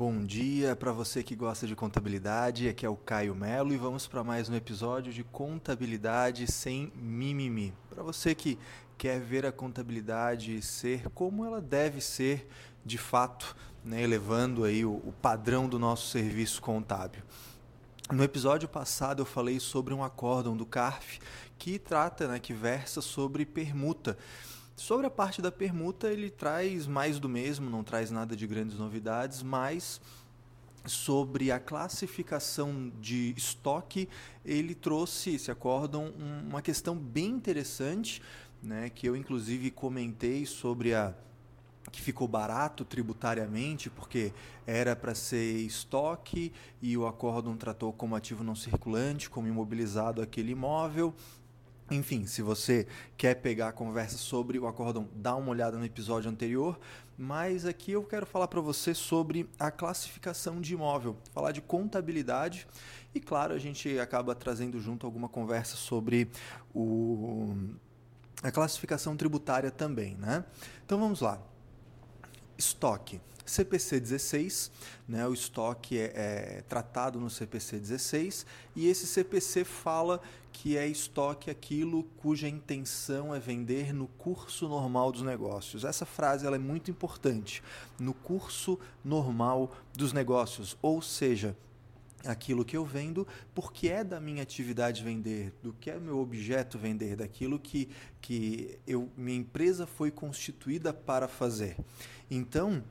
Bom dia para você que gosta de contabilidade. Aqui é o Caio Melo e vamos para mais um episódio de contabilidade sem mimimi. Para você que quer ver a contabilidade ser como ela deve ser de fato, né, elevando aí o, o padrão do nosso serviço contábil. No episódio passado eu falei sobre um acórdão do CARF que trata, né, que versa sobre permuta. Sobre a parte da permuta, ele traz mais do mesmo, não traz nada de grandes novidades, mas sobre a classificação de estoque, ele trouxe, esse acórdão, uma questão bem interessante, né, que eu inclusive comentei sobre a que ficou barato tributariamente, porque era para ser estoque e o acórdão tratou como ativo não circulante, como imobilizado aquele imóvel. Enfim, se você quer pegar a conversa sobre o acórdão, dá uma olhada no episódio anterior. Mas aqui eu quero falar para você sobre a classificação de imóvel, falar de contabilidade e, claro, a gente acaba trazendo junto alguma conversa sobre o, a classificação tributária também, né? Então vamos lá. Estoque. CPC 16, né, o estoque é, é, tratado no CPC 16 e esse CPC fala que é estoque aquilo cuja intenção é vender no curso normal dos negócios. Essa frase ela é muito importante, no curso normal dos negócios, ou seja, aquilo que eu vendo, porque é da minha atividade vender, do que é meu objeto vender, daquilo que, que eu, minha empresa foi constituída para fazer. Então,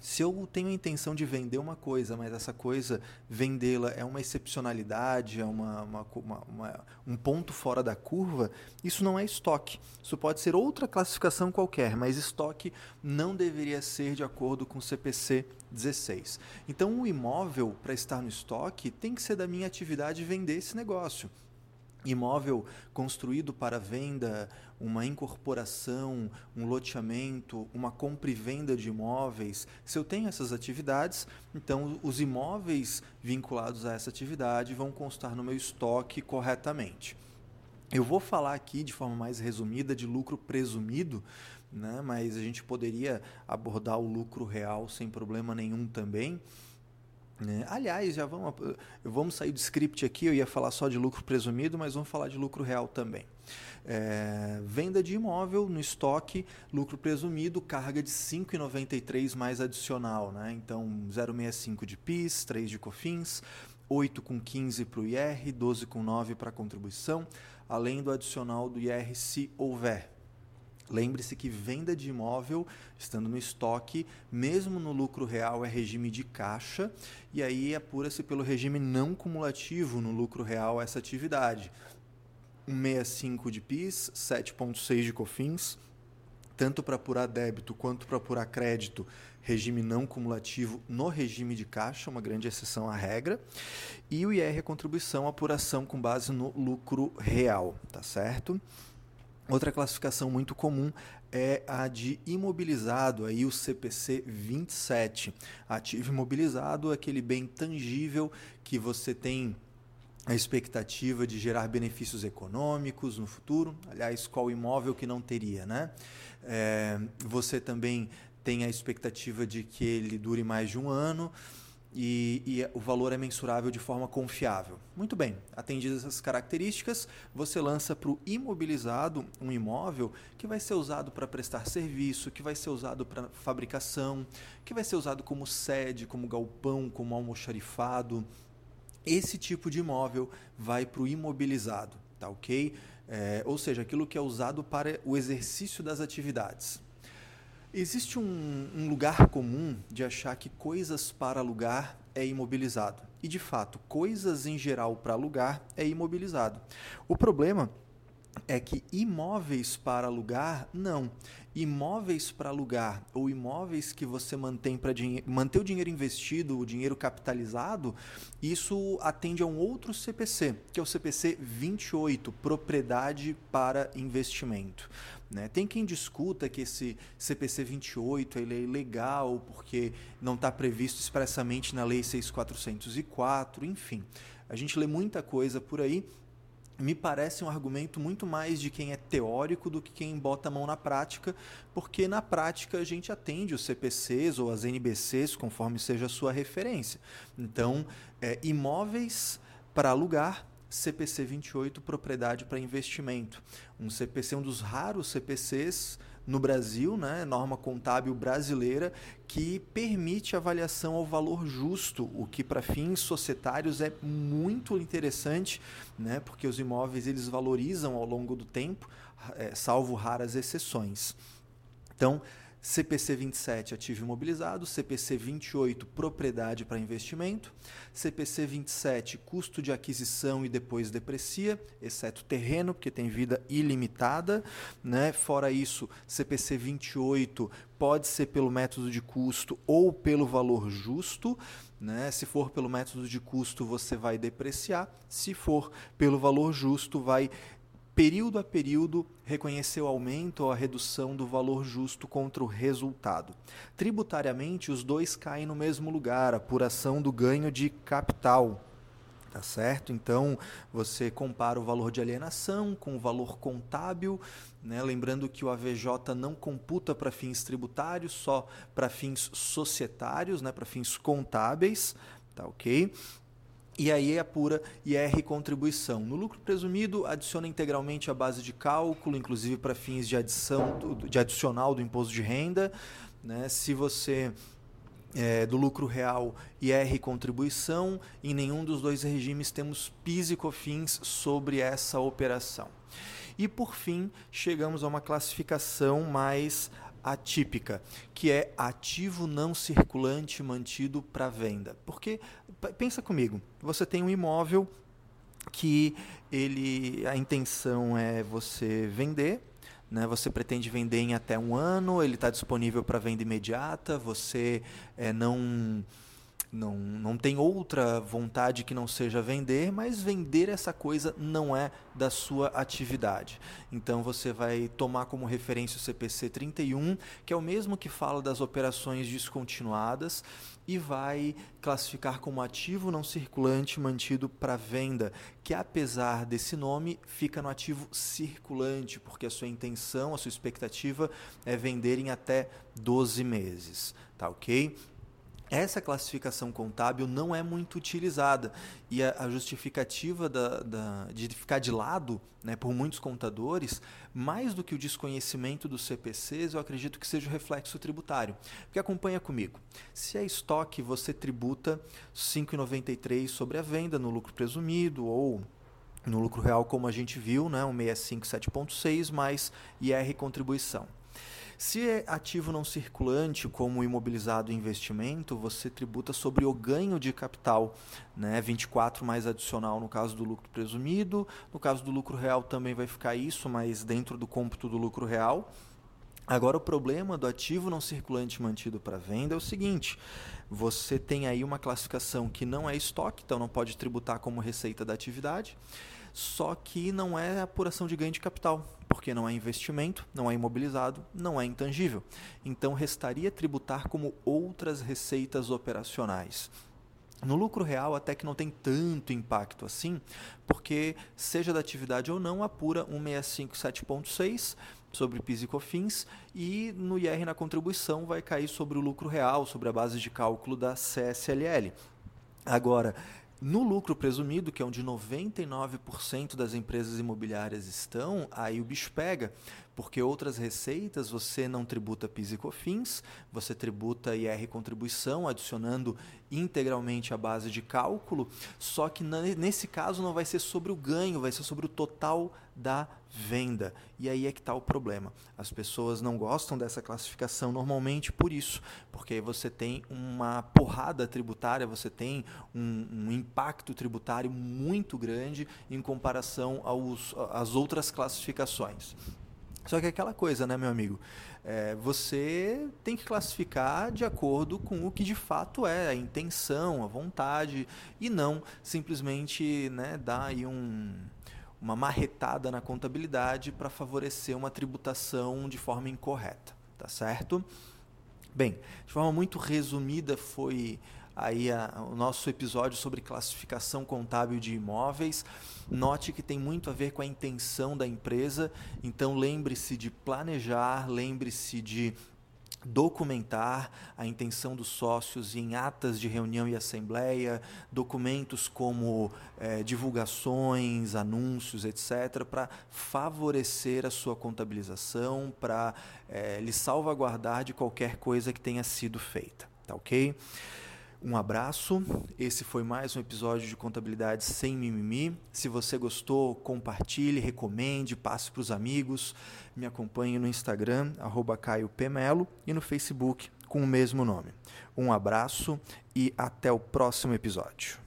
se eu tenho a intenção de vender uma coisa, mas essa coisa, vendê-la é uma excepcionalidade, é uma, uma, uma, uma, um ponto fora da curva, isso não é estoque. Isso pode ser outra classificação qualquer, mas estoque não deveria ser de acordo com o CPC 16. Então, o imóvel, para estar no estoque, tem que ser da minha atividade vender esse negócio imóvel construído para venda, uma incorporação, um loteamento, uma compra e venda de imóveis, se eu tenho essas atividades, então os imóveis vinculados a essa atividade vão constar no meu estoque corretamente. Eu vou falar aqui de forma mais resumida de lucro presumido, né? mas a gente poderia abordar o lucro real sem problema nenhum também. Né? Aliás, já vamos, vamos sair do script aqui, eu ia falar só de lucro presumido, mas vamos falar de lucro real também. É, venda de imóvel no estoque, lucro presumido, carga de 5,93 mais adicional. Né? Então, 0,65 de PIS, 3 de COFINS, 8 com 15 para o IR, 12 com 9 para a contribuição, além do adicional do IR se houver. Lembre-se que venda de imóvel, estando no estoque, mesmo no lucro real, é regime de caixa, e aí apura-se pelo regime não cumulativo no lucro real essa atividade. 1,65 de PIS, 7,6 de COFINS, tanto para apurar débito quanto para apurar crédito, regime não cumulativo no regime de caixa, uma grande exceção à regra, e o IR, a contribuição, apuração com base no lucro real, tá certo? Outra classificação muito comum é a de imobilizado, aí o CPC 27. Ativo imobilizado é aquele bem tangível que você tem a expectativa de gerar benefícios econômicos no futuro. Aliás, qual imóvel que não teria, né? É, você também tem a expectativa de que ele dure mais de um ano e, e, o valor é mensurável de forma confiável. Muito bem, atendidas essas características, você lança para o imobilizado um imóvel que vai ser usado para prestar serviço, que vai ser usado para fabricação, que vai ser usado como sede, como galpão, como almoxarifado. Esse tipo de imóvel vai para o imobilizado, tá ok? É, ou seja, aquilo que é usado para o exercício das atividades. Existe um, um, lugar comum de achar que coisas para alugar é imobilizado. E de fato, coisas em geral para alugar é imobilizado. O problema que imóveis para alugar, não. Imóveis para alugar ou imóveis que você mantém para manter o dinheiro investido, o dinheiro capitalizado, isso atende a um outro CPC, que é o CPC 28, propriedade para investimento. Né? Tem quem discuta que esse CPC 28 ele é ilegal porque não está previsto expressamente na Lei 6404, enfim. A gente lê muita coisa por aí me parece um argumento muito mais de quem é teórico do que quem bota a mão na prática, porque na prática a gente atende os CPCs ou as NBCs, conforme seja a sua referência. Então, é, imóveis para alugar, CPC 28, propriedade para investimento. Um CPC, um dos raros CPCs no Brasil, né, norma contábil brasileira, que permite avaliação ao valor justo, o que para fins societários é muito interessante, né, porque os imóveis eles valorizam ao longo do tempo, é, salvo raras exceções. Então, CPC 27, ativo imobilizado, CPC 28, propriedade para investimento, CPC 27, custo de aquisição e depois deprecia, exceto terreno, porque tem vida ilimitada, né? Fora isso, CPC 28 pode ser pelo método de custo ou pelo valor justo, né? Se for pelo método de custo, você vai depreciar, se for pelo valor justo, vai período a período, reconhecer o aumento ou a redução do valor justo contra o resultado. Tributariamente, os dois caem no mesmo lugar, apuração do ganho de capital. Tá certo? Então, você compara o valor de alienação com o valor contábil, né? lembrando que o AVJ não computa para fins tributários, só para fins societários, né? para fins contábeis, tá ok? E aí apura IR contribuição. No lucro presumido, adiciona integralmente a base de cálculo, inclusive para fins de adição de adicional do imposto de renda. Né? Se você é, do lucro real IR contribuição, em nenhum dos dois regimes temos PIS e COFINS sobre essa operação. E por fim, chegamos a uma classificação mais atípica, que é ativo não circulante mantido para venda. Porque pensa comigo, você tem um imóvel que ele a intenção é você vender, né? Você pretende vender em até um ano, ele está disponível para venda imediata, você é, não não, não tem outra vontade que não seja vender, mas vender essa coisa não é da sua atividade. Então você vai tomar como referência o CPC 31, que é o mesmo que fala das operações descontinuadas, e vai classificar como ativo não circulante mantido para venda, que apesar desse nome, fica no ativo circulante, porque a sua intenção, a sua expectativa é vender em até 12 meses. Tá ok? Essa classificação contábil não é muito utilizada e a, justificativa da, da, de ficar de lado né, por muitos contadores, mais do que o desconhecimento dos CPCs, eu acredito que seja o reflexo tributário. Porque acompanha comigo. Se é estoque, você tributa 5,93 sobre a venda no lucro presumido ou no lucro real, como a gente viu, né, um 65 7,6 mais IR contribuição. Se é ativo não circulante, como imobilizado investimento, você tributa sobre o ganho de capital, né? 24 mais adicional no caso do lucro presumido. No caso do lucro real também vai ficar isso, mas dentro do cômputo do lucro real. Agora, o problema do ativo não circulante mantido para venda é o seguinte: você tem aí uma classificação que não é estoque, então não pode tributar como receita da atividade só que não é apuração de ganho de capital, porque não é investimento, não é imobilizado, não é intangível. Então restaria tributar como outras receitas operacionais. No lucro real, até que não tem tanto impacto assim, porque, seja da atividade ou não, apura 165.7.6 sobre PIS e COFINS e no IR na contribuição vai cair sobre o lucro real, sobre a base de cálculo da CSLL. Agora, no lucro presumido, que é onde 99% das empresas imobiliárias estão, aí o bicho pega, porque outras receitas você não tributa PIS e COFINS, você tributa IR contribuição, adicionando integralmente a base de cálculo, só que nesse caso não vai ser sobre o ganho, vai ser sobre o total da venda. E aí é que está o problema. As pessoas não gostam dessa classificação normalmente por isso, porque aí você tem uma porrada tributária, você tem um, um impacto tributário muito grande em comparação aos, às outras classificações. Só que é aquela coisa, né, meu amigo? É, você tem que classificar de acordo com o que de fato é a intenção, a vontade, e não simplesmente né, dar aí um, uma marretada na contabilidade para favorecer uma tributação de forma incorreta, tá certo? Bem, de forma muito resumida foi aí a, o nosso episódio sobre classificação contábil de imóveis. Note que tem muito a ver com a intenção da empresa, então lembre-se de planejar, lembre-se de documentar a intenção dos sócios em atas de reunião e assembleia, documentos como eh, divulgações, anúncios, etc., para favorecer a sua contabilização, para eh, lhe salvaguardar de qualquer coisa que tenha sido feita. Tá ok? Um abraço. Esse foi mais um episódio de Contabilidade Sem Mimimi. Se você gostou, compartilhe, recomende, passe para os amigos. Me acompanhe no Instagram, @caio_pemelo e no Facebook com o mesmo nome. Um abraço e até o próximo episódio.